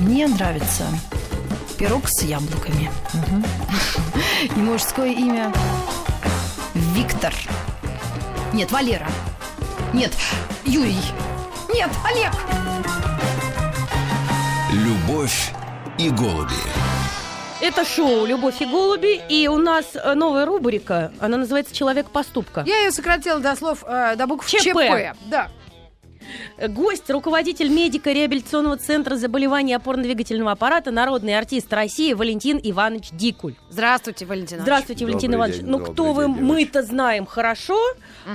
Мне нравится пирог с яблоками. И мужское имя Виктор. Нет, Валера. Нет, Юрий. Нет, Олег. Любовь и голуби. Это шоу «Любовь и голуби», и у нас э, новая рубрика, она называется «Человек поступка». Я ее сократила до слов, э, до букв ЧП. ЧП. Да. Гость, руководитель медико-реабилитационного центра заболеваний опорно-двигательного аппарата, народный артист России Валентин Иванович Дикуль. Здравствуйте, Валентина. Здравствуйте, Валентин Добрый Иванович. день, ну, кто вы, день, мы-то знаем хорошо,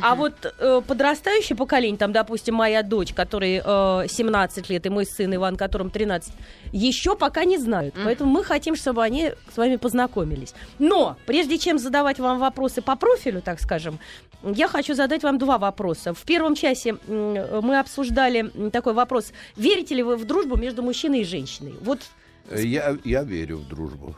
а вот э, подрастающее поколение, там, допустим, моя дочь, которой э, 17 лет, и мой сын Иван, которому 13, еще пока не знают. Поэтому мы хотим, чтобы они с вами познакомились. Но, прежде чем задавать вам вопросы по профилю, так скажем, я хочу задать вам два вопроса. В первом часе мы обсуждали такой вопрос. Верите ли вы в дружбу между мужчиной и женщиной? Вот Э, Я, я верю в дружбу.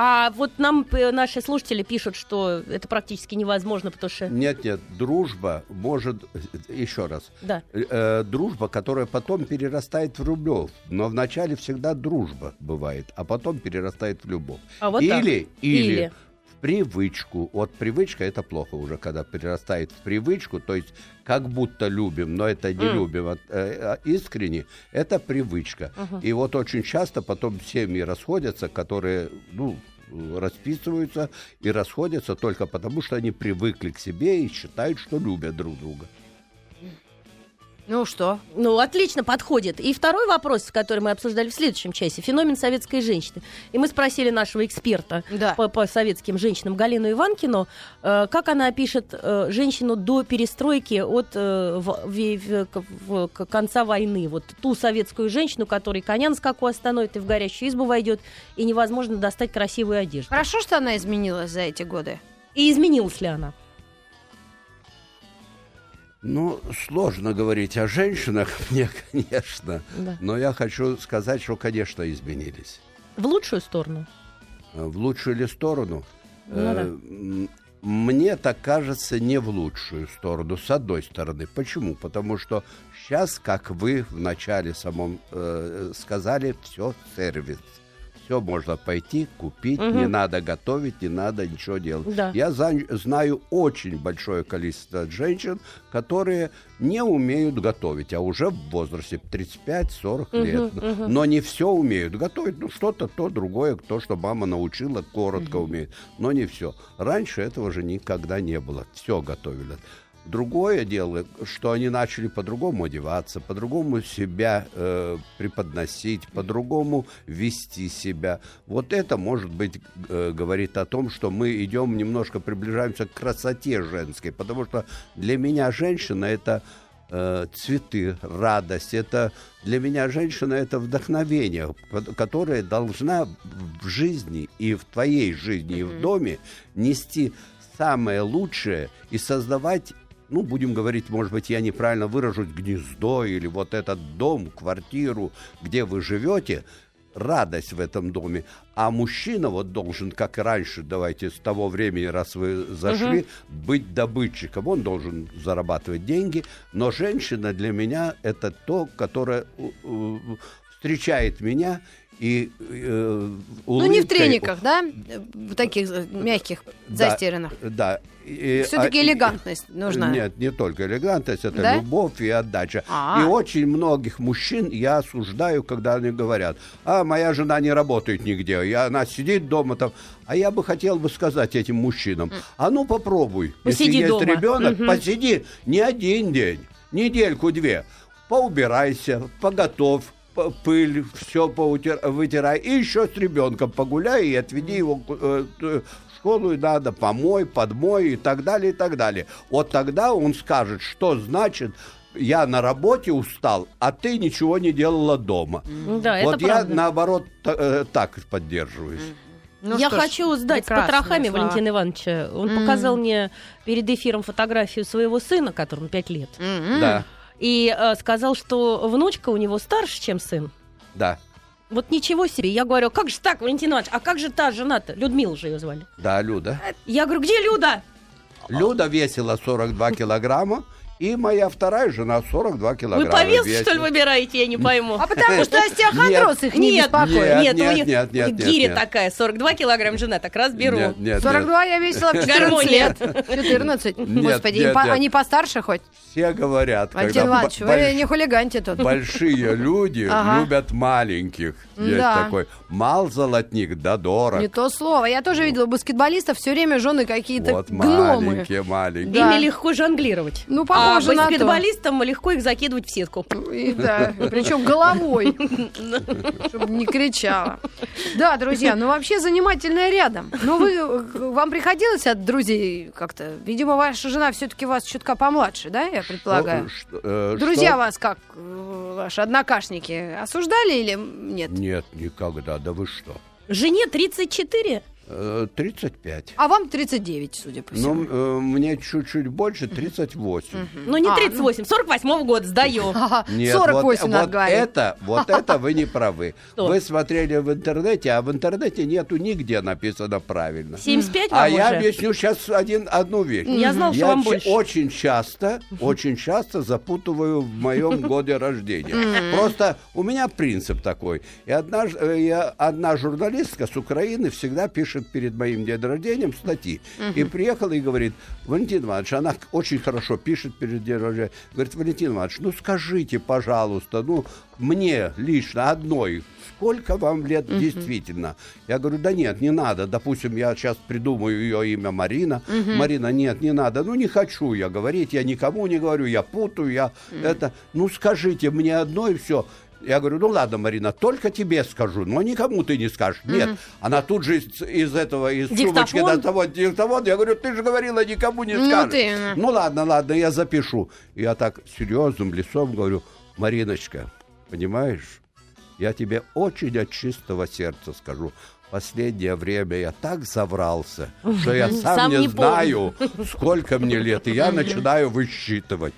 А вот нам э, наши слушатели пишут, что это практически невозможно, потому что... Нет, нет, дружба может... Еще раз. Да. Э, дружба, которая потом перерастает в любовь. Но вначале всегда дружба бывает, а потом перерастает в любовь. А вот так. или, или, Или. в привычку. Вот привычка это плохо уже, когда перерастает в привычку, то есть как будто любим, но это не М. любим а, э, а искренне, это привычка. И вот очень часто потом семьи расходятся, которые, ну, расписываются и расходятся только потому, что они привыкли к себе и считают, что любят друг друга. Ну что? Ну, отлично подходит. И второй вопрос, который мы обсуждали в следующем часе, феномен советской женщины. И мы спросили нашего эксперта Да. по, по советским женщинам Галину Иванкину, э, как она опишет э, женщину до перестройки от э, в- в- в- в- конца войны. Вот ту советскую женщину, которой коня на скаку остановит и в горящую избу войдет, и невозможно достать красивую одежду. Хорошо, что она изменилась за эти годы. И изменилась ли она? Ну, сложно говорить о женщинах, мне, конечно. Да. Но я хочу сказать, что, конечно, изменились. В лучшую сторону? Э, В лучшую ли сторону? Ну да. Э, Мне так кажется, не в лучшую сторону, с одной стороны. Почему? Потому что сейчас, как вы в начале самом э, сказали, все сервис. Все можно пойти, купить, не надо готовить, не надо ничего делать. Да. Я за- знаю очень большое количество женщин, которые не умеют готовить, а уже в возрасте 35-40 лет. Но не все умеют готовить. Ну, что-то то, другое, то, что мама научила, коротко умеет. Но не все. Раньше этого же никогда не было. Все готовили. Другое дело, что они начали по-другому одеваться, по-другому себя э, преподносить, по-другому вести себя. Вот это, может быть, э, говорит о том, что мы идем немножко приближаемся к красоте женской, потому что для меня женщина это э, цветы, радость. Это для меня женщина это вдохновение, ко- которое должна в жизни и в твоей жизни и в доме нести самое лучшее и создавать ну, будем говорить, может быть, я неправильно выражусь, гнездо или вот этот дом, квартиру, где вы живете, радость в этом доме. А мужчина вот должен, как и раньше, давайте с того времени, раз вы зашли, быть добытчиком. Он должен зарабатывать деньги. Но женщина для меня это то, которое э, э, встречает меня и э, Ну, не в улыбкой- трениках, да? Э, В таких э, мягких, Да, застиранных. Да. Все-таки а- элегантность нужна. Нет, не только элегантность, это Да? любовь и отдача. А. И очень многих мужчин я осуждаю, когда они говорят, а моя жена не работает нигде, и она сидит дома там. А я бы хотел бы сказать этим мужчинам, а ну попробуй, Посиди если есть дома. ребенок, посиди не один день, недельку-две, поубирайся, поготовь, пыль, все вытирай, и еще с ребенком погуляй и отведи его э, в школу, и надо помой, подмой и так далее, и так далее. Вот тогда он скажет, что значит я на работе устал, а ты ничего не делала дома. Да, вот это я правда. наоборот э, так поддерживаюсь. Ну я что ж, хочу сдать с потрохами слова. Валентина Ивановича. Он показал мне перед эфиром фотографию своего сына, которому 5 лет. М-м. Да, И э, сказал, что внучка у него старше, чем сын. да, Вот ничего себе. Я говорю, как же так, Валентин Иванович, а как же та жена-то? Людмила же ее звали. да, Люда. Я говорю, где Люда? Люда весила 42 килограмма И моя вторая жена 42 килограмма Вы по весу, весит. что ли, выбираете? Я не пойму. А потому что остеохондроз их не Нет, беспокоит. нет, Нет, у них нет, гиря такая, 42 килограмм жена, так раз беру. Нет, нет, 42 я весила в 14 Гармония. лет. 14. Нет, Господи, по- они постарше хоть? Все говорят, Валентин Иванович, вы не хулиганьте тут. большие люди любят маленьких. Есть такой. Мал золотник, да дорог. Не то слово. Я тоже видела баскетболистов, все время жены какие-то Вот гномы. маленькие, маленькие. Ими легко жонглировать. Ну, а похоже на то. баскетболистам легко их закидывать в сетку. И да, причем головой, чтобы не кричала. Да, друзья, ну вообще занимательное рядом. Но вы, э, вам приходилось от друзей как-то? Видимо, ваша жена все-таки вас чутка помладше, да, я предполагаю? Что- э, Друзья что? вас как, э, ваши однокашники, осуждали или нет? Нет, никогда. Да вы что? Жене 34? Э, 35. А вам 39, судя по всему. Ну, э, мне чуть-чуть больше, 38. Ну, не А, 38, 48 года сдаю. Нет, 48 вот, вот это, вот это вы не правы. Вы смотрели в интернете, а в интернете нету нигде написано правильно. 75 вам А я уже? объясню сейчас один, одну вещь. Я знал, что вам больше. очень часто, очень часто запутываю в моем годе рождения. Просто у меня принцип такой. И одна, э, я- одна журналистка с Украины всегда пишет перед моим днем рождения статьи. И приехала и говорит, Валентин Иванович, она очень хорошо пишет перед днем рождения. Говорит, Валентин Иванович, ну скажите, пожалуйста, ну мне лично одной, сколько вам лет действительно? Я говорю, да нет, не надо. Допустим, я сейчас придумаю ее имя Марина. Марина, нет, не надо. Ну, не хочу я говорить, я никому не говорю, я путаю, я это. Ну, скажите мне одно и все. Я говорю, ну ладно, Марина, только тебе скажу, но никому ты не скажешь. Нет, она тут же из, из этого, из Диктофон? сумочки достает диктофон. Я говорю, ты же говорила, никому не Ну, скажешь. ты, ну. Ну ладно, ладно, я запишу. Я так серьезным лицом говорю, Мариночка, понимаешь, я тебе очень от чистого сердца скажу. Последнее время я так заврался, что я сам, Сам не, не знаю, сколько мне лет, и я начинаю высчитывать.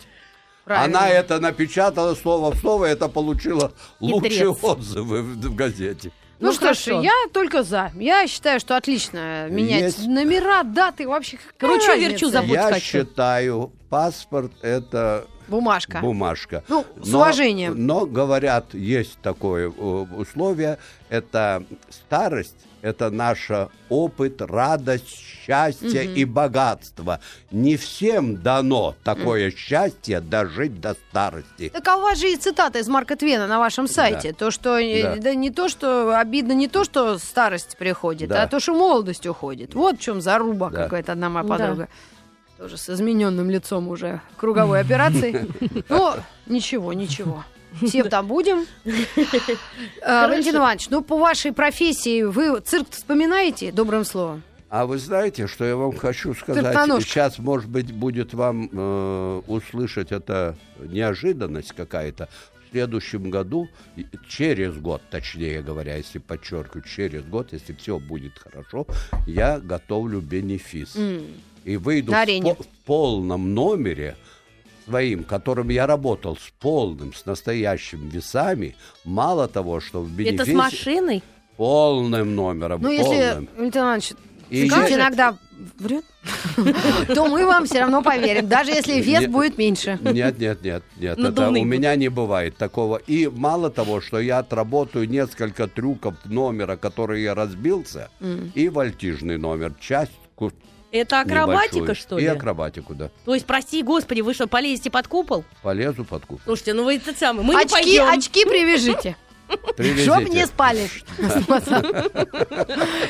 Правильно. Она это напечатала слово в слово, это получила лучшие Хитрец. отзывы в, в газете. Ну, Ну, что ж, я только за. Я считаю, что отлично менять Есть. номера, даты, вообще разница? верчу, забудь я хочу. считаю, паспорт это Бумажка. бумажка. Ну, с уважением. Но говорят, есть такое э, условие, это старость, это наш опыт, радость, счастье и богатство. Не всем дано такое счастье дожить до старости. Так а у вас же и цитата из Марка Твена на вашем сайте. То, что э, Да. да. не то, что обидно не то, что старость приходит, Да. а то, что молодость уходит. Вот в чем заруба Да. какая-то одна моя Да. Тоже с измененным лицом уже круговой операции. Ну, ничего, ничего. Все там будем. А, Валентин Иванович, ну по вашей профессии вы цирк вспоминаете добрым словом? А вы знаете, что я вам хочу сказать? Сейчас, может быть, будет вам э, услышать это неожиданность какая-то. В следующем году, через год, точнее говоря, если подчеркиваю, через год, если все будет хорошо, я готовлю бенефис. И выйду в, по- в полном номере своим, которым я работал, с полным, с настоящими весами. Мало того, что в бенефисе... Это с машиной? Полным номером, Ну, если полным. Валентин Иванович И я- иногда врет, то мы вам все равно поверим, даже если вес Нет. будет меньше. Нет, нет, нет, нет. Это у меня не бывает такого. И мало того, что я отработаю несколько трюков номера, который я разбился, и вольтижный номер, часть Это акробатика, небольшую. что И ли? акробатику, да. То есть, прости, господи, вы что, полезете под купол? Полезу под куп. Слушайте, ну вы это самое, мы не Очки, пойдем. очки привяжите, Привезите. чтоб не спали.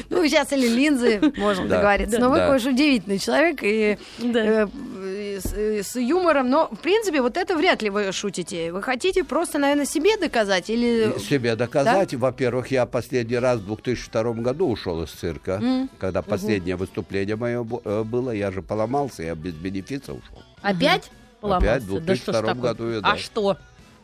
Ну, сейчас или линзы, можем Да. договориться. Но вы, конечно, удивительный человек и Да. э, с э, с юмором. Но, в принципе, вот это вряд ли вы шутите. Вы хотите просто, наверное, себе доказать или... Себе доказать. Во-первых, я последний раз в 2002 году ушел из цирка, когда последнее выступление мое э, было. Я же поломался, я без бенефиса ушел. Опять? Поломался? Опять в да что ж 2002 такое? году, А да. что?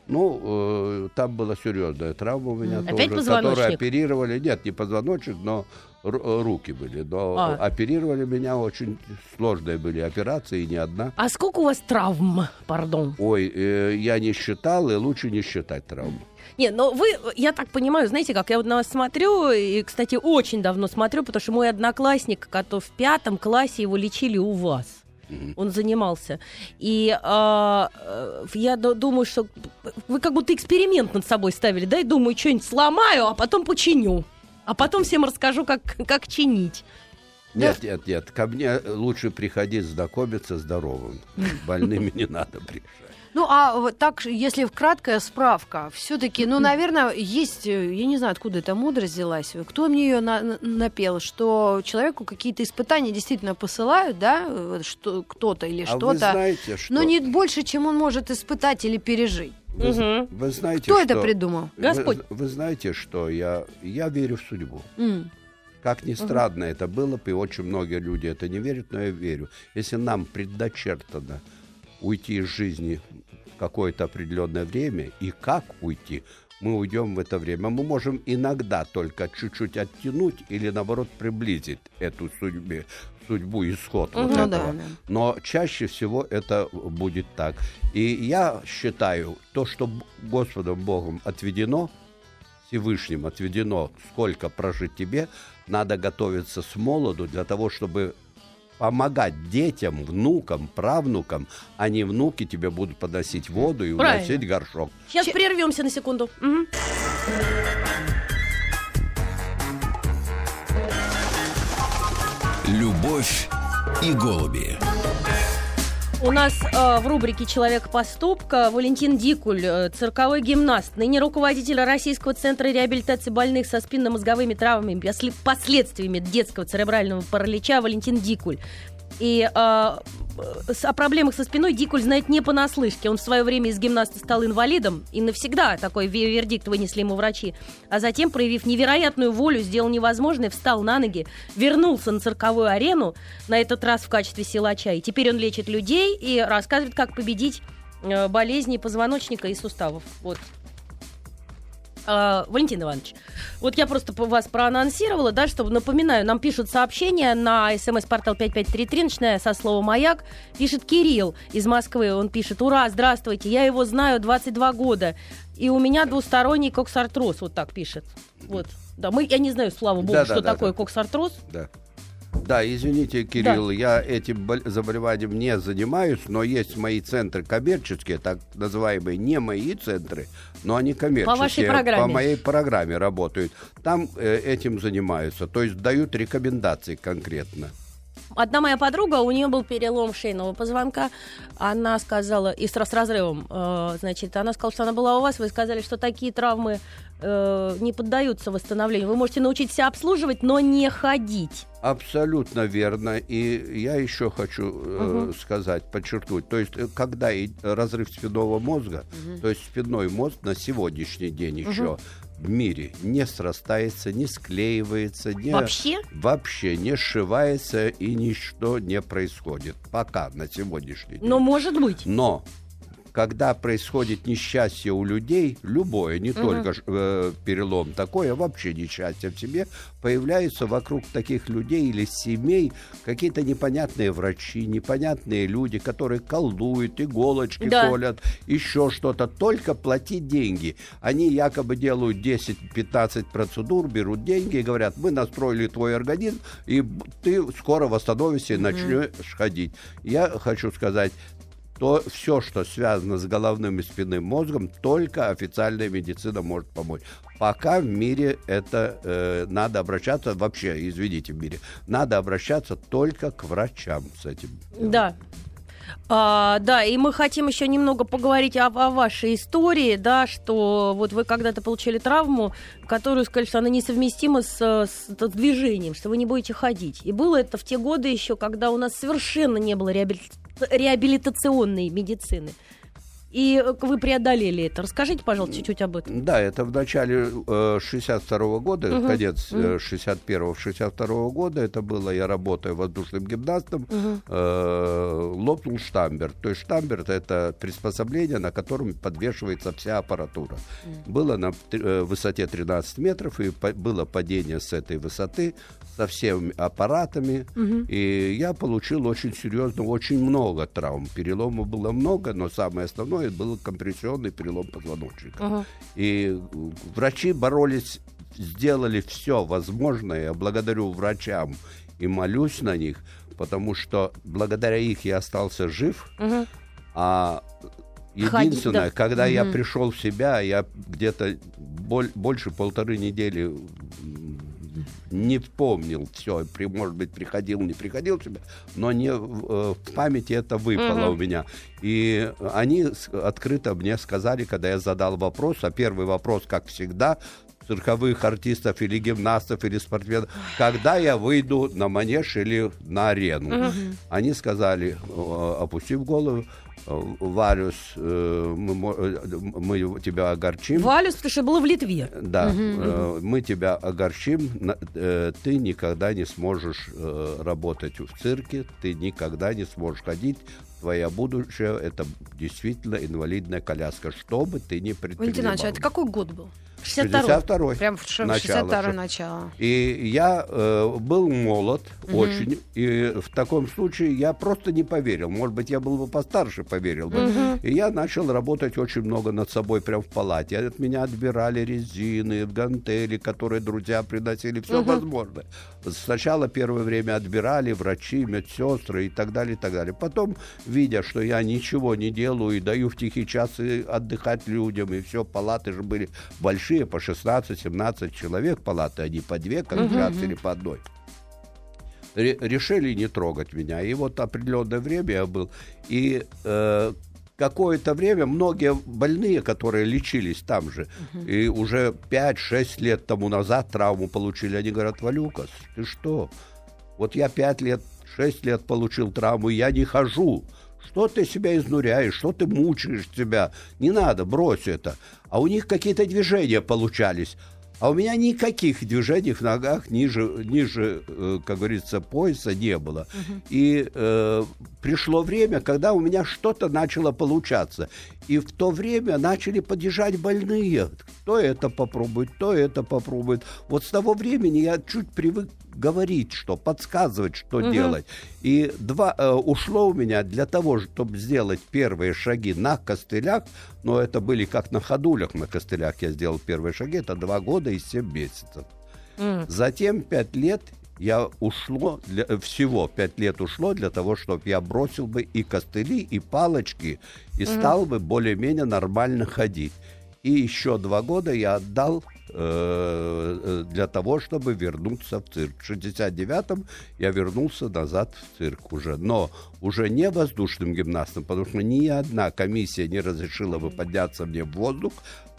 Ну, э, там была серьезная травма у меня Опять тоже, позвоночник? которую оперировали. Нет, не позвоночник, но руки были. Но А. оперировали меня очень сложные были операции, не одна. А сколько у вас травм, пардон? Ой, э, я не считал, и лучше не считать травму. Не, но вы, я так понимаю, знаете, как я вот на вас смотрю, и, кстати, очень давно смотрю, потому что мой одноклассник, который в пятом классе его лечили у вас. он занимался. И а, э, я ду- думаю, что вы как будто эксперимент над собой ставили, да, и думаю, что-нибудь сломаю, а потом починю. А потом всем расскажу, как, как чинить. Нет, нет, нет. Ко мне лучше приходить знакомиться здоровым. Больными не надо приезжать. Ну, а вот так, если в краткая справка, все-таки, ну, наверное, есть, э, я не знаю, откуда эта мудрость взялась, кто мне ее на- на- напел, что человеку какие-то испытания действительно посылают, да, э, что кто-то или А вы что-то, знаете, что... но не больше, чем он может испытать или пережить. Вы, Мгм. вы знаете, Кто что... это придумал? Вы- Господь. Вы, знаете, что я, я верю в судьбу. М. Как ни странно это было, и очень многие люди это не верят, но я верю. Если нам предначертано уйти из жизни в какое-то определенное время, и как уйти, мы уйдем в это время. Мы можем иногда только чуть-чуть оттянуть или, наоборот, приблизить эту судьбе, судьбу, исход вот Ну этого. да, да. Но чаще всего это будет так. И я считаю, то, что Господом Богом отведено, Всевышним отведено, сколько прожить тебе, надо готовиться с молоду для того, чтобы помогать детям, внукам, правнукам, а не внуки тебе будут подносить воду и Правильно. уносить горшок. Сейчас Че- прервемся на секунду. Мгм. Любовь и голуби. У нас э, в рубрике «Человек поступка» Валентин Дикуль, э, цирковой гимнаст, ныне руководитель Российского центра реабилитации больных со спинномозговыми травмами, после- последствиями детского церебрального паралича Валентин Дикуль. И э, о проблемах со спиной Дикуль знает не понаслышке. Он в свое время из гимнаста стал инвалидом, и навсегда такой ве- вердикт вынесли ему врачи. А затем, проявив невероятную волю, сделал невозможное, встал на ноги, вернулся на цирковую арену, на этот раз в качестве силача. И теперь он лечит людей и рассказывает, как победить э, болезни позвоночника и суставов. Вот. А, Валентин Иванович, вот я просто вас проанонсировала, да, чтобы, напоминаю, нам пишут сообщения на смс-портал 5533, начиная со слова «Маяк». Пишет Кирилл из Москвы, он пишет «Ура, здравствуйте, я его знаю 22 года, и у меня двусторонний коксартроз», вот так пишет. Вот. Да, мы, я не знаю, слава богу, да, что да, такое да. коксартроз. Да. Да, извините, Кирилл, я этим бол- заболеванием не занимаюсь, но есть мои центры коммерческие, так называемые не мои центры, но они коммерческие. вашей программе. По моей программе работают. Там э, этим занимаются, то есть дают рекомендации конкретно. Одна моя подруга, у нее был перелом шейного позвонка. Она сказала, и с, с разрывом, э, значит, она сказала, что она была у вас, вы сказали, что такие травмы э, не поддаются восстановлению. Вы можете научить себя обслуживать, но не ходить. Абсолютно верно. И я еще хочу э, сказать, подчеркнуть. То есть, э, когда и разрыв спинного мозга, то есть спинной мозг на сегодняшний день еще в мире не срастается, не склеивается, не Вообще? вообще не сшивается и ничто не происходит. Пока на сегодняшний день. Но может быть. Но когда происходит несчастье у людей, любое, не только ж- э, перелом, такое вообще несчастье в себе, появляются вокруг таких людей или семей какие-то непонятные врачи, непонятные люди, которые колдуют, иголочки Да. колят, еще что-то, только платить деньги. Они якобы делают 10-15 процедур, берут деньги и говорят, мы настроили твой организм, и ты скоро восстановишься и начнешь ходить. Я хочу сказать, то все, что связано с головным и спинным мозгом, только официальная медицина может помочь. Пока в мире это э, надо обращаться, вообще, извините, в мире, надо обращаться только к врачам с этим. Да. А, да, и мы хотим еще немного поговорить о, о вашей истории, да, что вот вы когда-то получили травму, которую сказали, что она несовместима с, с т- движением, что вы не будете ходить. И было это в те годы еще, когда у нас совершенно не было реабили- реабилитационной медицины. И э, вы преодолели это. Расскажите, пожалуйста, чуть-чуть об этом. Да, это в начале э, 62 года, Мгм. конец Мгм. э, 61-го, 62 года, это было, я работаю воздушным гимнастом, Мгм. э, лопнул штамбер. То есть штамбер это приспособление, на котором подвешивается вся аппаратура. Было на высоте 13 метров, и по- было падение с этой высоты со всеми аппаратами. И я получил очень серьезно, очень много травм. Переломов было много, но самое основное был компрессионный перелом позвоночника. Ага. И врачи боролись, сделали все возможное. Я благодарю врачам и молюсь на них. потому что благодаря их я остался жив, Мгм. а Ходить, единственное, да. когда я пришел в себя, я где-то боль- больше полторы недели не помнил все, может быть, приходил, не приходил в себя, но не в э, в памяти это выпало Мгм. у меня. И они открыто мне сказали, когда я задал вопрос, а первый вопрос, как всегда, цирковых артистов или гимнастов или спортсменов, когда я выйду на манеж или на арену. Они сказали, опустив голову, Валюс, э, мы, э, мы тебя огорчим. Валюс, потому что было в Литве. Да, э, мы тебя огорчим, э, ты никогда не сможешь э, работать в цирке, ты никогда не сможешь ходить, твое будущее это действительно инвалидная коляска, что бы ты ни Валентин предпринимал. Иванович, а это какой год был? 62 62 Прям в ш- Начало, 62 что- начало. И я э, был молод очень, и в таком случае я просто не поверил. Может быть, я был бы постарше, поверил бы. И я начал работать очень много над собой прямо в палате. От меня отбирали резины, гантели, которые друзья приносили, все возможное. Сначала первое время отбирали врачи, медсестры и так далее, и так далее. Потом, видя, что я ничего не делаю и даю в тихие часы отдыхать людям, и все, палаты же были большие, по 16-17 человек палаты, а не по две, как сейчас, или по одной. Ре- решили не трогать меня. И вот определенное время я был. И э, какое-то время многие больные, которые лечились там же, и уже 5-6 лет тому назад травму получили, они говорят, Валюкас, ты что? Вот я 5 лет, 6 лет получил травму, я не хожу. Что ты себя изнуряешь, что ты мучаешь себя? Не надо, брось это. А у них какие-то движения получались. А у меня никаких движений в ногах ниже, ниже э, как говорится, пояса не было. И э, пришло время, когда у меня что-то начало получаться. И в то время начали подъезжать больные. Кто это попробует, кто это попробует. Вот с того времени я чуть привык говорить, что подсказывать, что делать. И два э, ушло у меня для того, чтобы сделать первые шаги на костылях, но это были как на ходулях на костылях я сделал первые шаги, это два года и семь месяцев. Затем пять лет я ушло, для, э, всего пять лет ушло для того, чтобы я бросил бы и костыли, и палочки, и стал бы более-менее нормально ходить. И еще два года я отдал э, э, для того, чтобы вернуться в цирк. В 69-м я вернулся назад в цирк уже. Но уже не воздушным гимнастом, потому что ни одна комиссия не разрешила бы подняться мне в воздух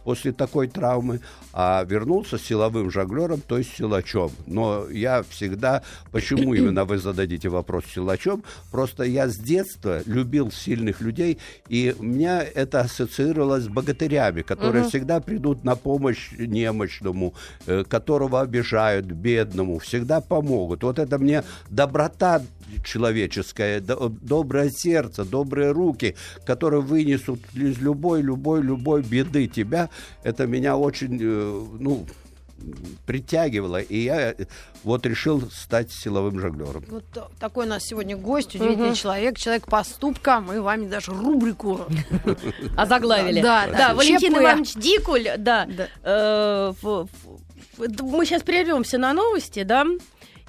после такой травмы, а вернулся силовым жонглером, то есть силачом. Но я всегда, почему именно вы зададите вопрос силачом, просто я с детства любил сильных людей, и у меня это ассоциировалось с богатырями, которые всегда придут на помощь немощному, э, которого обижают, бедному, всегда помогут. Вот это мне доброта человеческое, до- доброе сердце, добрые руки, которые вынесут из любой, любой, любой беды тебя, это меня очень, э, ну, притягивало, и я э, вот решил стать силовым жонглером. Вот та- такой у нас сегодня гость, удивительный человек, человек поступка. Мы вами даже рубрику Озаглавили. Да, да. да Валентин. Иванович Дикуль, да. Э, мы сейчас прервемся на новости, да.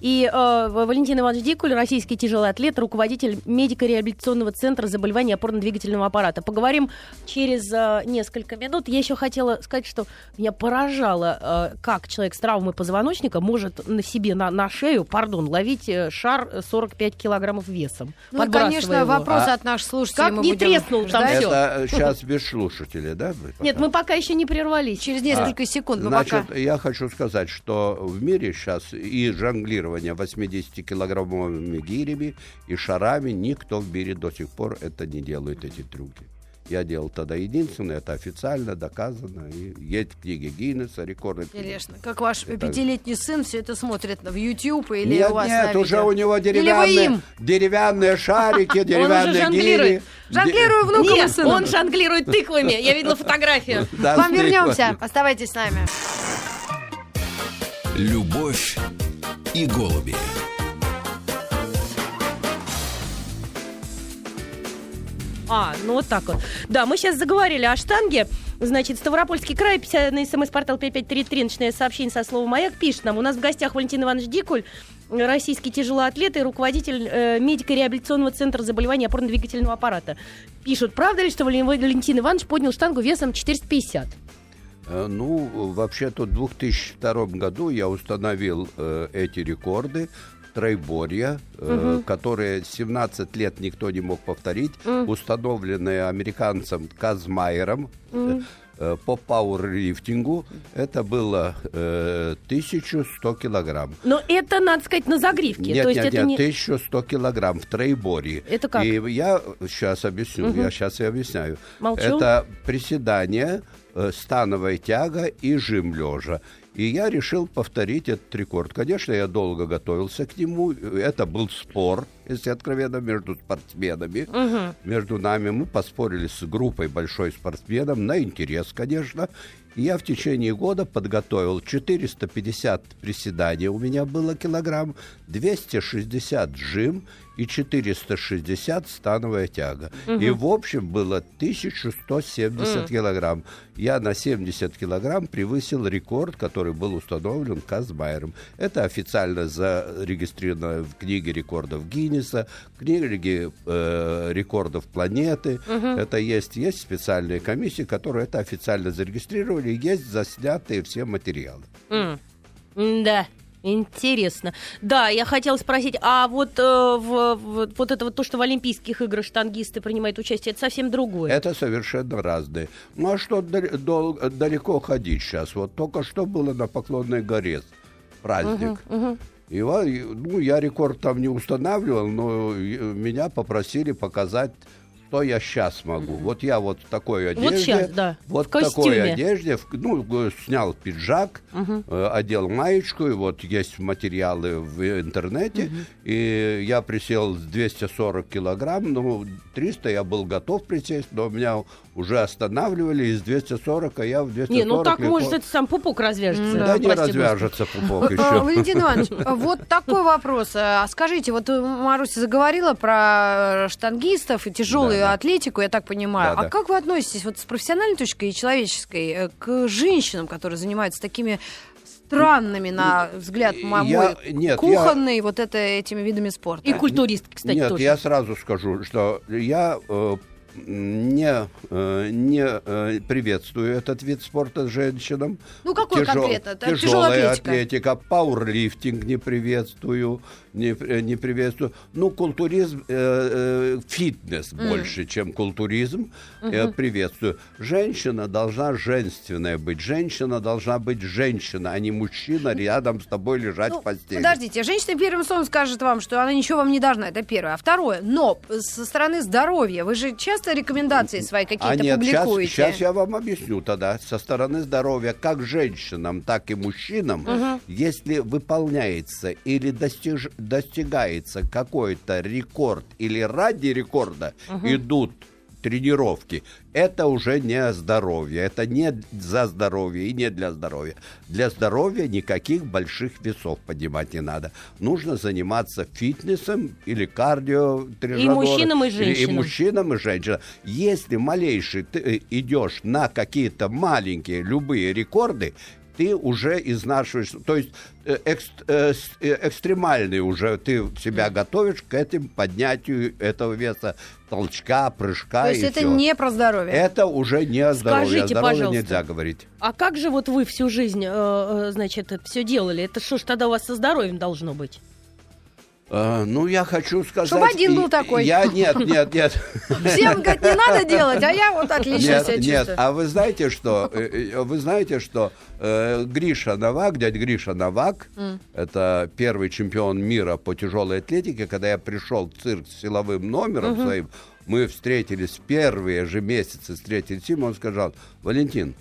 И э, Валентин Иванович Дикуль, российский тяжелый атлет, руководитель медико-реабилитационного центра заболеваний опорно-двигательного аппарата. Поговорим через э, несколько минут. Я еще хотела сказать, что меня поражало, э, как человек с травмой позвоночника может на себе, на, на шею, пардон, ловить э, шар 45 килограммов весом. Ну конечно, его. вопросы А- от наших слушателей Как не треснул там всё. Это сейчас без слушателей, да? Нет, мы пока еще не прервались. Через несколько секунд мы Значит, пока... я хочу сказать, что в мире сейчас и жонглирование 80-килограммовыми гирями и шарами никто в мире до сих пор это не делает, эти трюки. Я делал тогда единственное, это официально доказано. И есть в книге Гиннесса, рекорды. Интересно, как ваш пятилетний сын все это смотрит в YouTube или Нет, у вас нет, на уже видео? у него деревянные, деревянные шарики, деревянные гири. Жонглирую внуком Нет, сыном. он жонглирует тыквами. Я видела фотографию. Вам вернемся. Оставайтесь с нами. Любовь и голуби. А, ну вот так вот. Да, мы сейчас заговорили о штанге. Значит, Ставропольский край, 50, на смс-портал 5533, начиная сообщение со словом «Маяк», пишет нам. У нас в гостях Валентин Иванович Дикуль, российский тяжелоатлет и руководитель э, медико-реабилитационного центра заболеваний опорно-двигательного аппарата. Пишут, правда ли, что Валентин Иванович поднял штангу весом 450? Э, Ну, вообще-то в 2002 году я установил э, эти рекорды тройборья, э, которые 17 лет никто не мог повторить, установленные американцем Казмайером э, э, по пауэрлифтингу. Это было э, 1100 килограмм. Но это, надо сказать, на загривке. Нет, То есть нет, это нет, не... 1100 килограмм в троеборье. Это как? И я сейчас объясню, я сейчас и объясняю. Молчу. Это приседание, становая тяга и жим лежа. И я решил повторить этот рекорд. Конечно, я долго готовился к нему. Это был спор, если откровенно, между спортсменами. Между нами мы поспорили с группой большой спортсменов на интерес, конечно. И я в течение года подготовил 450 приседаний, у меня было килограмм, 260 жим и 460 становая тяга. И в общем было 1170 килограмм. Я на 70 килограмм превысил рекорд, который был установлен Казмайером. Это официально зарегистрировано в книге рекордов Гиннеса, в книге э, рекордов планеты. Это есть, есть специальные комиссии, которые это официально зарегистрировали, есть заснятые все материалы. М. Да. Интересно. Да, я хотела спросить, а вот, э, в- в- вот это вот то, что в Олимпийских играх штангисты принимают участие, это совсем другое. Это совершенно разные. Ну а что дал- далеко ходить сейчас? Вот только что было на Поклонной горе праздник. И ва- и, ну, я рекорд там не устанавливал, но э, меня попросили показать, что я сейчас могу. Вот я вот в такой одежде, Вот щас, да, вот в такой одежде, в- ну, г- снял пиджак, э, одел маечку, и вот есть материалы в интернете, и я присел с 240 килограмм, ну, 300 я был готов присесть, но меня уже останавливали из 240, а я в 240 Не, ну так легко- может это сам пупок развяжется. Да, не прости развяжется пупок еще. Валентин Иванович, вот такой вопрос. А Скажите, вот э, Маруся заговорила про штангистов и тяжелую Да, да. атлетику, я так понимаю. Да, а да. как вы относитесь вот с профессиональной точки и человеческой э, к женщинам, которые занимаются такими странными, на взгляд мо- мой, Я- нет, я- кухонные вот это, этими видами спорта? И культуристки, кстати, Нет, тоже. я сразу скажу, что я э, не, э, не э, приветствую этот вид спорта женщинам. Ну, какой конкретно? Это Тяжелая тяжелая атлетика. атлетика, пауэрлифтинг не приветствую, не, э, не приветствую. Ну, культуризм, э, э, фитнес больше, чем культуризм, э, приветствую. Женщина должна женственная быть, женщина должна быть женщина, а не мужчина рядом с тобой лежать Ну, в постели. Подождите, женщина первым словом скажет вам, что она ничего вам не должна, это первое. А второе, но со стороны здоровья, вы же часто рекомендации свои какие-то А нет, публикуете? сейчас, я вам объясню тогда. Со стороны здоровья как женщинам, так и мужчинам, если выполняется или достиж- достигается какой-то рекорд или ради рекорда идут тренировки, это уже не здоровье, это не за здоровье и не для здоровья. Для здоровья никаких больших весов поднимать не надо. Нужно заниматься фитнесом или кардио И мужчинам, и И, женщинам. мужчинам, и женщинам. Если малейший ты э, идешь на какие-то маленькие любые рекорды, ты уже изнашиваешь, то есть э, экс- э, э, экстремальный уже ты себя готовишь к этим поднятию этого веса, толчка, прыжка То есть это всё. не про здоровье? Это уже не о здоровье, о Скажите, здоровье пожалуйста. нельзя говорить. А как же вот вы всю жизнь, э, значит, все делали? Это что ж тогда у вас со здоровьем должно быть? Э, ну, я хочу сказать... Чтоб один был и- такой. Я, нет, нет, нет. Всем, говорит, не надо делать, а я вот отлично Нет, себя нет, чувствую. а вы знаете что? Э, э, Вы знаете, что э, Гриша Новак, дядя Гриша Новак, это первый чемпион мира по тяжелой атлетике, когда я пришел в цирк с силовым номером своим, мы встретились первые же месяцы, встретились ним, он сказал, Валентин,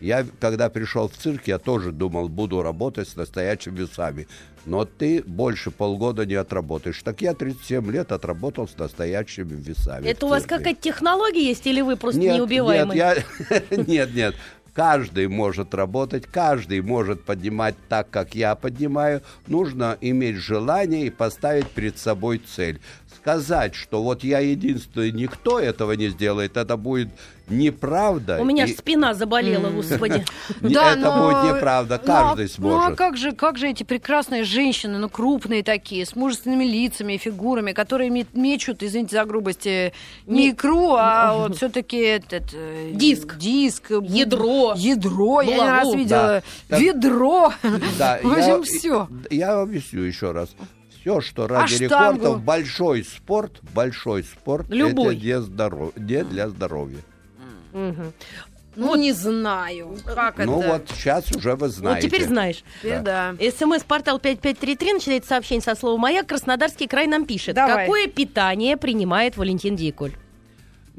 я, когда пришел в цирк, я тоже думал, буду работать с настоящими весами. Но ты больше полгода не отработаешь. Так я 37 лет отработал с настоящими весами. Это у вас какая-то технология есть, или вы просто Нет, неубиваемый? Нет, я... нет, нет. Каждый может работать, каждый может поднимать так, как я поднимаю. Нужно иметь желание и поставить перед собой цель. Сказать, что вот я единственный, никто этого не сделает, это будет неправда. У меня и- спина заболела, господи. Да, это но- будет неправда, ну, а- каждый Ну а сможет. как же, как же эти прекрасные женщины, ну крупные такие, с мужественными лицами и фигурами, которые ме- мечут, извините за грубость, э, не икру, а вот все-таки этот... э, Диск. Диск. Ядро. Ядро, я не раз видела. Ведро. Да, В общем, все. Я объясню еще раз. Все, что ради А штангу? рекордов, большой спорт, большой спорт, Любой. это не, здоров- не для здоровья. Мгм. Ну, не знаю. Как Ну это? вот сейчас уже вы Вот знаете. теперь знаешь. Теперь да. СМС-портал 5533 начинает сообщение со слова «Маяк». Краснодарский край нам пишет. Давай. Какое питание принимает Валентин Дикуль?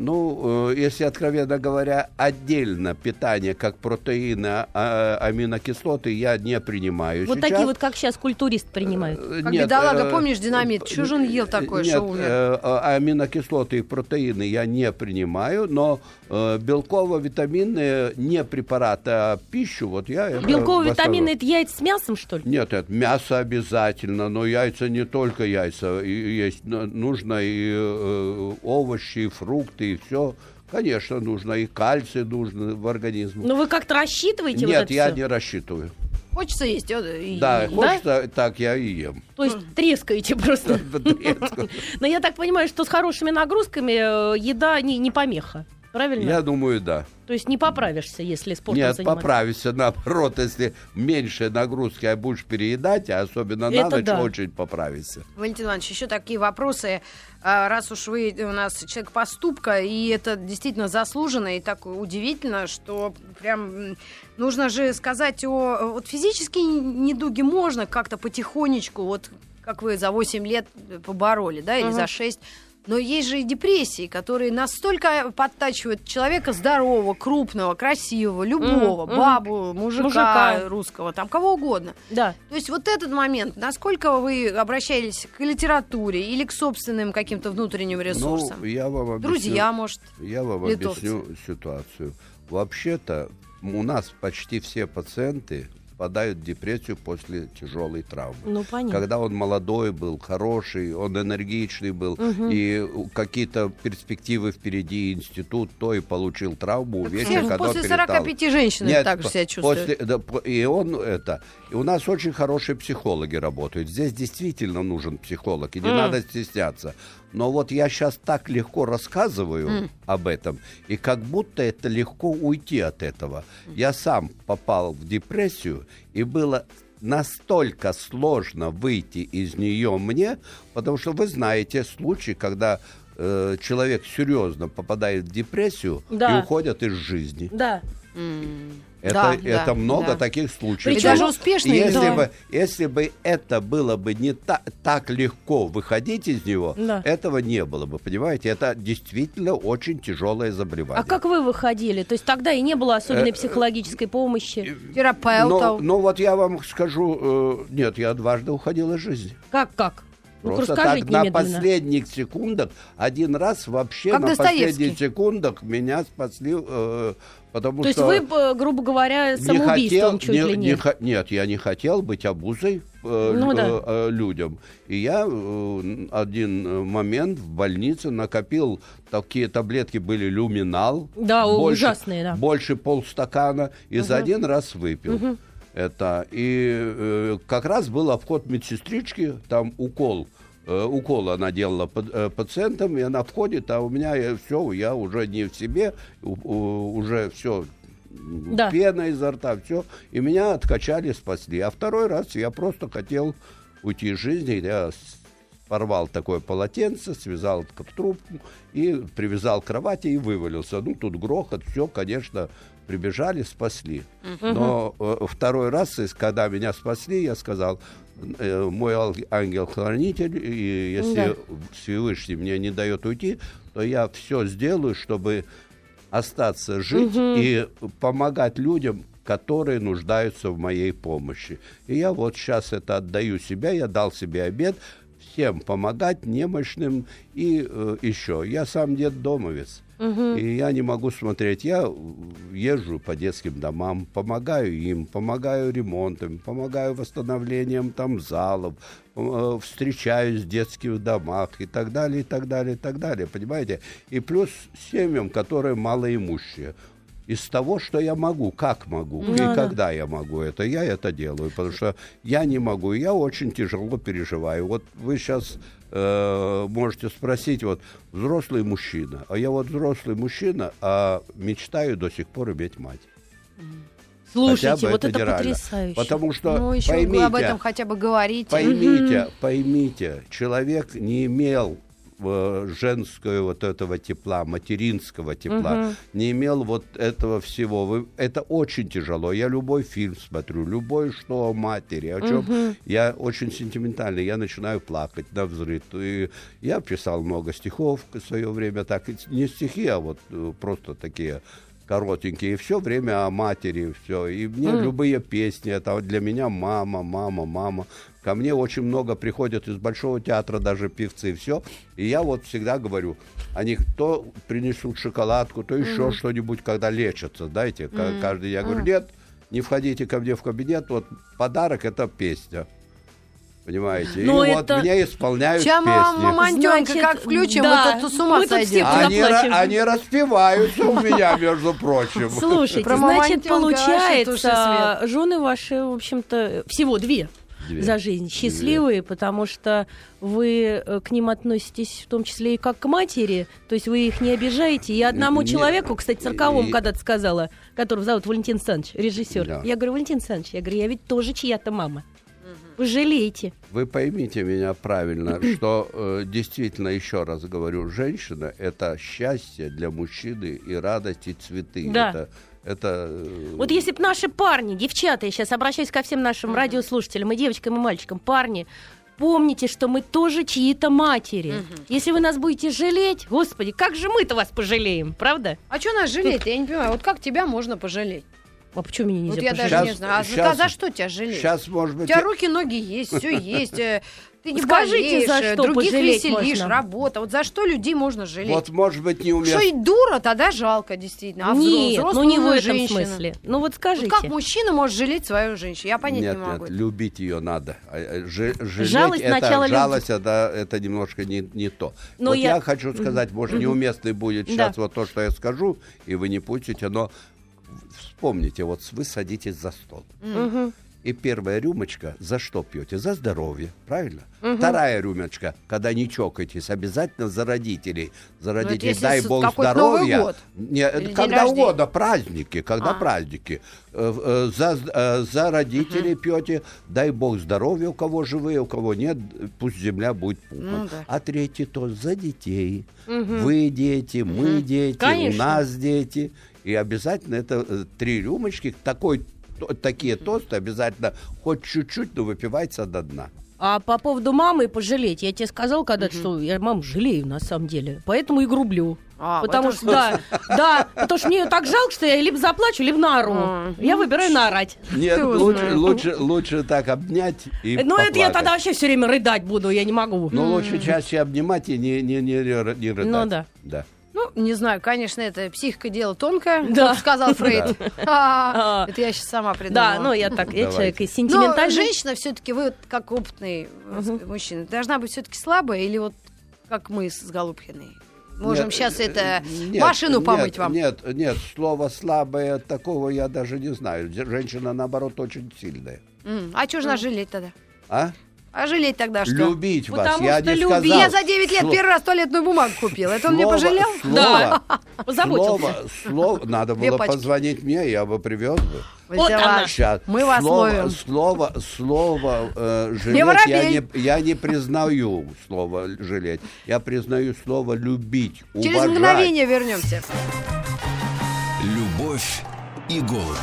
Ну, э, если откровенно говоря, отдельно питание, как протеины, а- аминокислоты, я не принимаю Вот сейчас. такие вот, как сейчас культурист принимают. Э, Как нет, бедолага, э, помнишь, динамит? Он ел такое, нет, что умер? а- аминокислоты и протеины я не принимаю, но белково-витаминные не препараты, а пищу, вот я витамины – это яйца с мясом, что ли? Нет, это мясо обязательно, но яйца не только яйца. И есть ну, нужно и э, овощи, и фрукты, и все. Конечно, нужно и кальций нужно в организм. Ну вы как-то рассчитываете вот Нет, это я всё? не рассчитываю. Хочется есть. э, и- Да, и- хочется, так я и ем. То есть трескаете просто. Но я так понимаю, что с хорошими нагрузками э, еда не помеха. Правильно? Я думаю, да. То есть не поправишься, если спортом Нет, заниматься. поправишься, наоборот, если меньше нагрузки а будешь переедать, а особенно на Это ночь, да. очень поправишься. Валентин Иванович, еще такие вопросы. А, Раз уж вы у нас человек поступка, и это действительно заслуженно и так удивительно, что прям нужно же сказать о... Вот физические недуги можно как-то потихонечку, вот как вы за 8 лет побороли, да, или Мгм. за 6. Но есть же и депрессии, которые настолько подтачивают человека здорового, крупного, красивого, любого, мгм. бабу, мужика, Мужика. русского, там кого угодно. Да. То есть вот этот момент, насколько вы обращались к литературе или к собственным каким-то внутренним ресурсам? Ну, я вам объясню, Друзья, может. я вам литовцы. объясню ситуацию. Вообще-то у нас почти все пациенты впадают в депрессию после тяжелой травмы. Ну, понятно. Когда он молодой был, хороший, он энергичный был, и какие-то перспективы впереди, институт, то и получил травму, Так все когда после перестал. 45 женщины Нет, так же себя чувствуют. после- да, и он это. И у нас очень хорошие психологи работают. Здесь действительно нужен психолог, и не М. надо стесняться. Но вот я сейчас так легко рассказываю об этом, и как будто это легко уйти от этого. Я сам попал в депрессию, и было настолько сложно выйти из нее мне, потому что вы знаете случаи, когда э, человек серьезно попадает в депрессию Да. и уходят из жизни. Да. Это, да, это да, много да. таких случаев. И Причем- даже успешные. если, да. бы, если бы это было бы не та- так легко выходить из него, Да. этого не было бы, понимаете? Это действительно очень тяжелое заболевание. А как вы выходили? То есть тогда и не было особенной Э, психологической помощи. но, терапевтов. но вот я вам скажу, э, нет, я дважды уходил из жизни. Как, как? Ну, Просто расскажите так на последних секундах, один раз вообще Как на Достоевский. последних секундах меня спасли, э, потому То есть что... вы, э, грубо говоря, самоубийством чуть не- ли не не. нет, я не хотел быть обузой э, Ну да. э, э, людям. И я э, один э, момент в больнице накопил, такие таблетки были люминал. Да, больше, ужасные, да. Больше полстакана. И за один раз выпил. Это. И э, как раз был обход медсестрички, там укол. Э, укол она делала э, пациентам, и она входит, а у меня все, я уже не в себе, уже все Да. пена изо рта, все. И меня откачали, спасли. А второй раз я просто хотел уйти из жизни. Я порвал такое полотенце, связал трубку и привязал к кровати и вывалился. Ну, тут грохот, все, конечно, прибежали, спасли. Но э, второй раз, когда меня спасли, я сказал, э, мой ангел-хранитель, и если Да. Всевышний мне не дает уйти, то я все сделаю, чтобы остаться жить и помогать людям, которые нуждаются в моей помощи. И я вот сейчас это отдаю себя, я дал себе обед, всем помогать немощным и э, еще. Я сам И я не могу смотреть. Я езжу по детским домам, помогаю им, помогаю ремонтам, помогаю восстановлением там залов, э, встречаюсь в детских домах и так далее, и так далее, и так далее, понимаете? И плюс семьям, которые малоимущие. Из того, что я могу, как могу Ну и да. когда я могу это, я это делаю, потому что я не могу, я очень тяжело переживаю. Вот вы сейчас э, можете спросить, вот взрослый мужчина, а я вот взрослый мужчина, а мечтаю до сих пор иметь мать. Слушайте, вот это нереально. потрясающе. Потому что Ну, еще поймите, вы об этом хотя бы говорите. поймите, поймите, человек не имел женского вот этого тепла, материнского тепла, не имел вот этого всего. Вы- это очень тяжело. Я любой фильм смотрю, любой что о матери, о чем. Я очень сентиментальный, я начинаю плакать на взрыв. И я писал много стихов в свое время, так и не стихи, а вот э, просто такие коротенькие, и все время о матери, все. И мне любые песни, это для меня мама, мама, мама. Ко мне очень много приходят из Большого театра даже певцы, все. И я вот всегда говорю, они то принесут шоколадку, то еще что-нибудь, когда лечатся, дайте. ка- Каждый, я говорю, нет, не входите ко мне в кабинет, вот подарок это песня. Понимаете? Но и это- вот мне исполняют Чья песни. мамонтенка, Значит, как включим, да, мы тут с ума мы сойдем. Они, они распеваются у меня, между прочим. Слушайте, Про значит, туши получается, жены ваши, в общем-то, всего две. Две. за жизнь счастливые, потому что вы э, к ним относитесь в том числе и как к матери, то есть вы их не обижаете. И одному Не- человеку, кстати, цирковому и- когда-то сказала, которого зовут Валентин Саныч, режиссер. Да. Я говорю, Валентин Саныч, я говорю, я ведь тоже чья-то мама. Вы жалеете. Вы поймите меня правильно, что э, действительно, еще раз говорю, женщина – это счастье для мужчины и радость, и цветы. Да. Это, это, э, Вот если бы наши парни, девчата, я сейчас обращаюсь ко всем нашим радиослушателям, и девочкам, и мальчикам, парни, помните, что мы тоже чьи-то матери. Если вы нас будете жалеть, господи, как же мы-то вас пожалеем, правда? А что нас жалеть? Я не понимаю. Вот как тебя можно пожалеть? А почему меня нельзя Вот я пожалеть? даже Щас- не знаю. А за, щас- за что тебя жалеть? Сейчас, может У быть, тебя руки, ноги есть, все есть. Ты не Скажите, болеешь, за что других веселишь, можно? работа. Вот за что людей можно жалеть? вот, может быть, Что неуместно. и дура, тогда жалко, действительно. А Нет, ну взрослую не в этом женщину. смысле. Ну вот Вот скажите. как мужчина может жалеть свою женщину? Я понять Нет, не могу. нет, любить ее надо. А, э, же- жалеть Жалость это, начало любви. жалость это, это немножко не, не то. Но вот я- я... хочу сказать, может, неуместный будет Да. сейчас вот то, что я скажу, и вы не пустите, но вспомните, вот вы садитесь за стол. Мгм. И первая рюмочка, за что пьете? За здоровье, правильно? Вторая рюмочка, когда не чокаетесь, обязательно за родителей. За родителей, Ну, дай бог здоровья. Не, когда угодно, праздники, когда А. праздники. Э, э, За, э, за родителей пьете, дай бог здоровья, у кого живые, у кого нет, пусть земля будет пухом. Ну да. А третий тост за детей. Вы дети, мы дети, Конечно. у нас дети. И обязательно это три рюмочки, такой то- такие тосты обязательно хоть чуть-чуть, но выпивается до дна. А по поводу мамы пожалеть, я тебе сказал когда-то, что я маму жалею на самом деле, поэтому и грублю. А, потому что, да, да, потому что мне ее так жалко, что я либо заплачу, либо наору. А, Я выбираю наорать. Нет, лучше, лучше, лучше так обнять и Ну, это я тогда вообще все время рыдать буду, я не могу. Но лучше чаще обнимать и не, не, не, не рыдать. Ну да. Да. Ну, не знаю, конечно, это психика дело тонкое, Да. сказал Фрейд. А, А. Это я сейчас сама придумала. Да, ну я так, я человек и Но сентиментальный. женщина все-таки, вы как опытный э, мужчина, должна быть все-таки слабая или вот как мы с Голубкиной? Можем Нет, сейчас э, это нет, машину нет, помыть вам. Нет, нет, слово слабое, такого я даже не знаю. Женщина, наоборот, очень сильная. М, А что же нас жалеть тогда? А? А жалеть тогда что? Любить вас, Потому я что не любить. сказал. Я за 9 лет Сло- первый раз туалетную бумагу купила. Это он мне слово- пожалел? Слово, Да. Позаботился. слово, слово, надо Две было пачки. позвонить мне, я бы привез бы. Вот она. Сейчас. Мы вас слово, ловим. Слово, слово э, жалеть я не, я не признаю слово жалеть. Я признаю слово любить, Через уважать. мгновение вернемся. Любовь и голуби.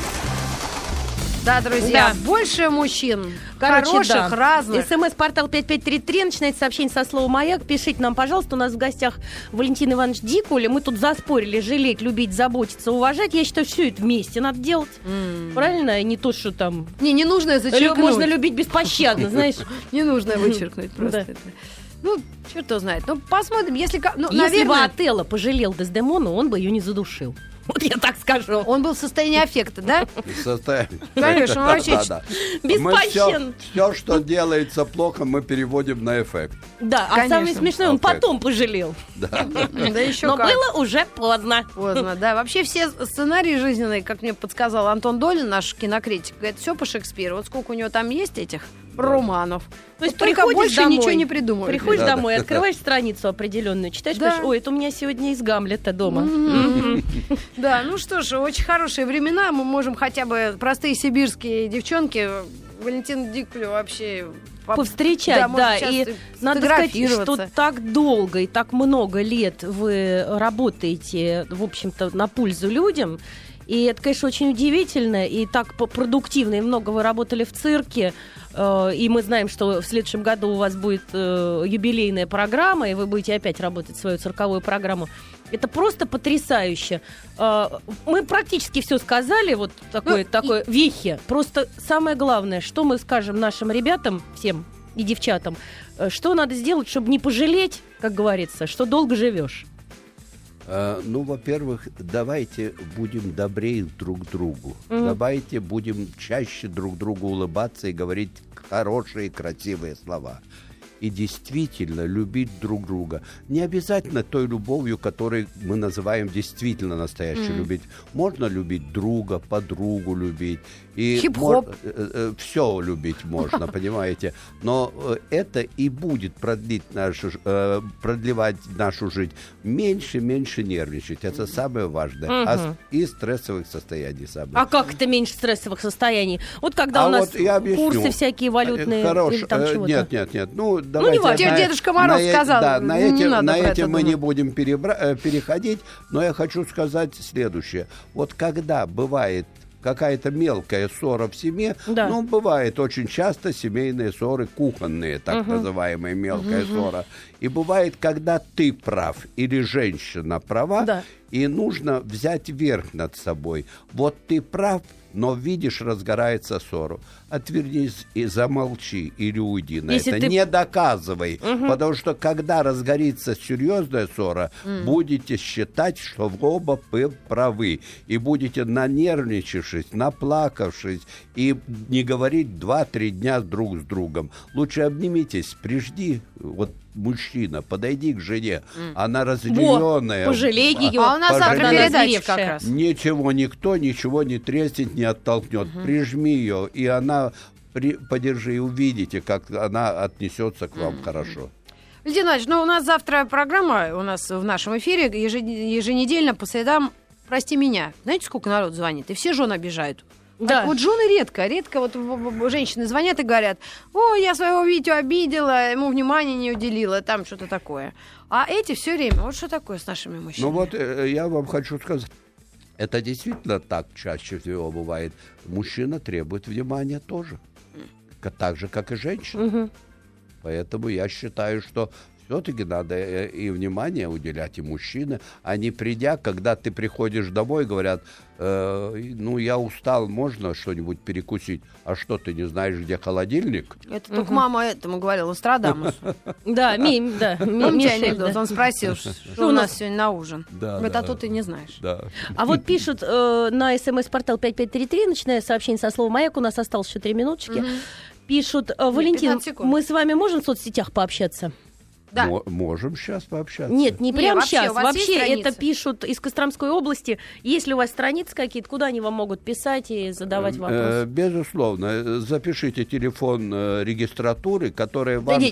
Да, друзья, Да. больше мужчин. Короче, хороших, да. разных. СМС-портал 5533, начинается сообщение со слова «Маяк». Пишите нам, пожалуйста, у нас в гостях Валентин Иванович Дикуля. Мы тут заспорили жалеть, любить, заботиться, уважать. Я считаю, все это вместе надо делать. Правильно? И не то, что там... Не, не нужно зачеркнуть. Можно любить беспощадно, знаешь. Не нужно вычеркнуть просто. Ну, черт его знает. Ну, посмотрим, если... Ну, Если бы наверное, Отелло пожалел Дездемону, он бы ее не задушил. Вот я так скажу. он был в состоянии аффекта, да? Состояние. Конечно, он вообще. Беспощаден. Все, что делается плохо, мы переводим на эффект. Да, а самое смешное, он потом пожалел. Да еще Но было уже поздно. Поздно, да. Вообще все сценарии жизненные, как мне подсказал Антон Долин, наш кинокритик, говорит, все по Шекспиру. Вот сколько у него там есть этих романов. То есть только приходишь больше домой, ничего не придумывают. Приходишь Да, домой, открываешь страницу определенную, читаешь, Да. говоришь, ой, это у меня сегодня из Гамлета дома. Да, ну что ж, очень хорошие времена. Мы можем хотя бы простые сибирские девчонки Валентин Дикулю вообще по- Повстречать, да, да, и надо сказать, что так долго и так много лет вы работаете, в общем-то, на пользу людям. И это, конечно, очень удивительно, и так по- продуктивно, и много вы работали в цирке, и мы знаем, что в следующем году у вас будет э, юбилейная программа, и вы будете опять работать свою цирковую программу. Это просто потрясающе. Э, Мы практически все сказали, вот такое, Ну, и- такое вехе. Просто самое главное, что мы скажем нашим ребятам, всем и девчатам, э, что надо сделать, чтобы не пожалеть, как говорится, что долго живешь. Э, Ну, во-первых, давайте будем добрее друг другу. Мгм. Давайте будем чаще друг другу улыбаться и говорить хорошие, красивые слова. И действительно любить друг друга. Не обязательно той любовью, которой мы называем действительно настоящей любить. Можно любить друга, подругу любить. И Хип-хоп. все любить можно, понимаете. Но э, это и будет продлить нашу, э, продлевать нашу жизнь. Меньше, меньше нервничать. Это самое важное. А с- Мгм. и стрессовых состояний самое. А как это меньше стрессовых состояний? Вот когда А у нас вот я объясню. курсы всякие валютные Хорош, или там э, чего-то. Нет, нет, нет. Ну, давайте. важно. Тебе на- Дедушка Мороз на э- сказал, Да, на не эти, на эти мы не думать. будем перебра- э, переходить, но я хочу сказать следующее. Вот когда бывает какая-то мелкая ссора в семье, Да. ну, бывает очень часто семейные ссоры, кухонные, так называемые, мелкая ссора. И бывает, когда ты прав или женщина права, Да. и нужно взять верх над собой. Вот ты прав, но видишь, разгорается ссору. Отвернись и замолчи или уйди на Если это. ты- Не доказывай, потому что когда разгорится серьезная ссора, будете считать, что вы оба вы правы. И будете нанервничавшись, наплакавшись и не говорить два-три дня друг с другом. Лучше обнимитесь, прижди, вот мужчина, подойди к жене, она разъяренная. пожалей ее. А у нас завтра передача как раз. Ничего, никто ничего не треснет, не оттолкнет. Прижми ее, и она при- подержи, и увидите, как она отнесется к вам хорошо. Валентин Иванович, ну у нас завтра программа у нас в нашем эфире еженедельно по средам «Прости меня». Знаете, сколько народ звонит? И все жены обижают. Да. А Вот жены редко, редко вот женщины звонят и говорят, о, я своего Витю обидела, ему внимания не уделила, там что-то такое. А эти все время, вот что такое с нашими мужчинами? Ну вот э, я вам хочу сказать, это действительно так чаще всего бывает. Мужчина требует внимания тоже, так же, как и женщина. Поэтому я считаю, что все-таки надо э, и внимание уделять и мужчине, а не придя, когда ты приходишь домой, говорят, «Э, ну я устал, можно что-нибудь перекусить, а что ты не знаешь, где холодильник? Это только мама этому говорила, Страдамус. Да, ми, да. Он спросил, что у нас сегодня на ужин. Да, Говорит, а то ты не знаешь. Да. А вот пишут э, на смс-портал 5533, начиная сообщение со слова «Маяк», у нас осталось еще три минуточки. Пишут, э, Валентин, 15 секунд. мы с вами можем в соцсетях пообщаться? Да. Мо- можем сейчас пообщаться. Нет, не прямо вообще, сейчас. Вообще, это пишут из Костромской области. Если у вас страницы какие-то, куда они вам могут писать и задавать Э, вопросы? Безусловно. Э, Запишите телефон э, регистратуры, которая Да вам...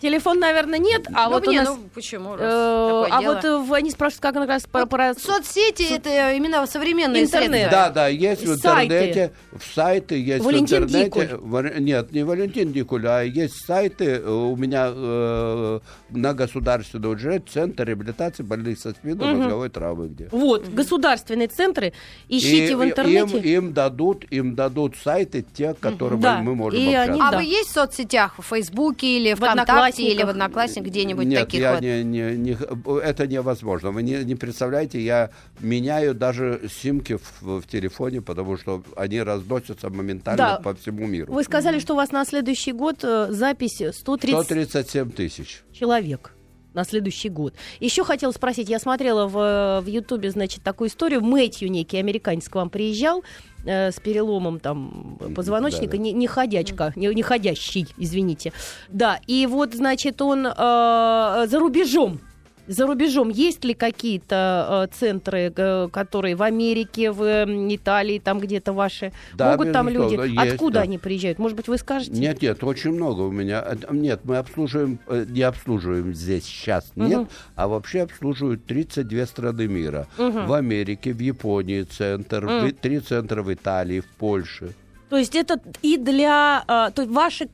Телефон, наверное, нет, а Ну, вот у не, нас... ну почему? раз э, такое а дело? вот э, они спрашивают, как как раз про... про- Соцсети это именно современные Интернет. средства. Да, да, есть в Сайты. интернете, в сайты есть Валентин в интернете. Дикуль. Нет, не Валентин Дикуль, а есть сайты э, у меня э, на государственном бюджете Центр реабилитации больных со спиной мозговой травмы где. Вот, государственные центры. Ищите И- в интернете. Им, им дадут, им дадут сайты, те, которыми Да, мы можем и общаться. они- А Да. вы есть в соцсетях, в Фейсбуке или В ВКонтакте, Одноклассниках? или в Одноклассниках, где-нибудь Нет, таких я вот? не, не, не- это невозможно. Вы не, не представляете, я меняю даже симки в, в телефоне, потому что они разносятся моментально Да. по всему миру. Вы сказали, что у вас на следующий год э, запись 130 137 тысяч. человек на следующий год. Еще хотела спросить, я смотрела в, в Ютубе, значит, такую историю. Мэтью некий американец к вам приезжал э, с переломом там позвоночника, Да-да. не, не ходячка, не, не ходящий, извините. Да, и вот, значит, он э, за рубежом за рубежом есть ли какие-то э, центры, э, которые в Америке, в Италии, там где-то ваши? Да, Могут там люди? есть, Откуда да. они приезжают? Может быть, вы скажете? Нет, нет, очень много у меня. Э, Нет, мы обслуживаем, не обслуживаем здесь сейчас, нет, а вообще обслуживают 32 страны мира. В Америке, в Японии центр, в- три центра в Италии, в Польше. То есть это и для то есть ваше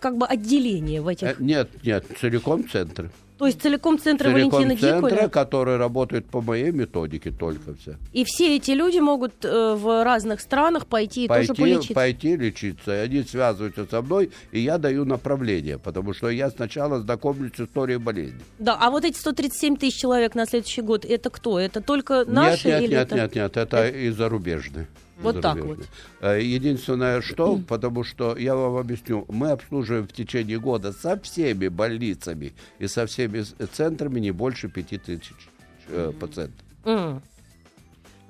как бы отделение в этих. Нет, нет, целиком центр. То есть целиком центр Целиком Валентина центра, Дикуля. который работает по моей методике только все. И все эти люди могут э, в разных странах пойти и тоже Пойти, полечиться. пойти лечиться. И они связываются со мной, и я даю направление, потому что я сначала знакомлюсь с историей болезни. Да, а вот эти 137 тысяч человек на следующий год, это кто? Это только наши нет, нет, или нет, это... нет, нет, это и зарубежные. Вот так Зарубежные. Э, Единственное, что, потому что я вам объясню, мы обслуживаем в течение года со всеми больницами и со всеми центрами не больше пяти тысяч э, пациентов. М.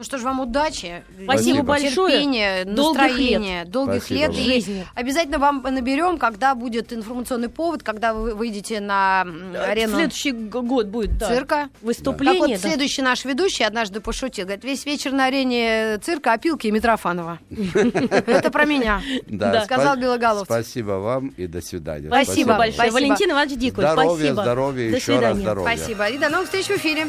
Ну что ж, вам удачи. Спасибо Спасибо. большое. Терпения, Долгих настроения, долгих Спасибо лет. И Жизни. обязательно вам наберем, когда будет информационный повод, когда вы выйдете на м, арену Следующий год будет, да. цирка. Выступление. Как вот да. следующий наш ведущий однажды пошутил. Говорит, весь вечер на арене цирка опилки и Митрофанова. Это про меня. Да. Сказал Белоголовцев. Спасибо вам и до свидания. Спасибо, большое. Валентин Иванович Дикуль, Здоровья, спасибо. здоровья, До еще раз свидания. здоровья. Спасибо. И до новых встреч в эфире.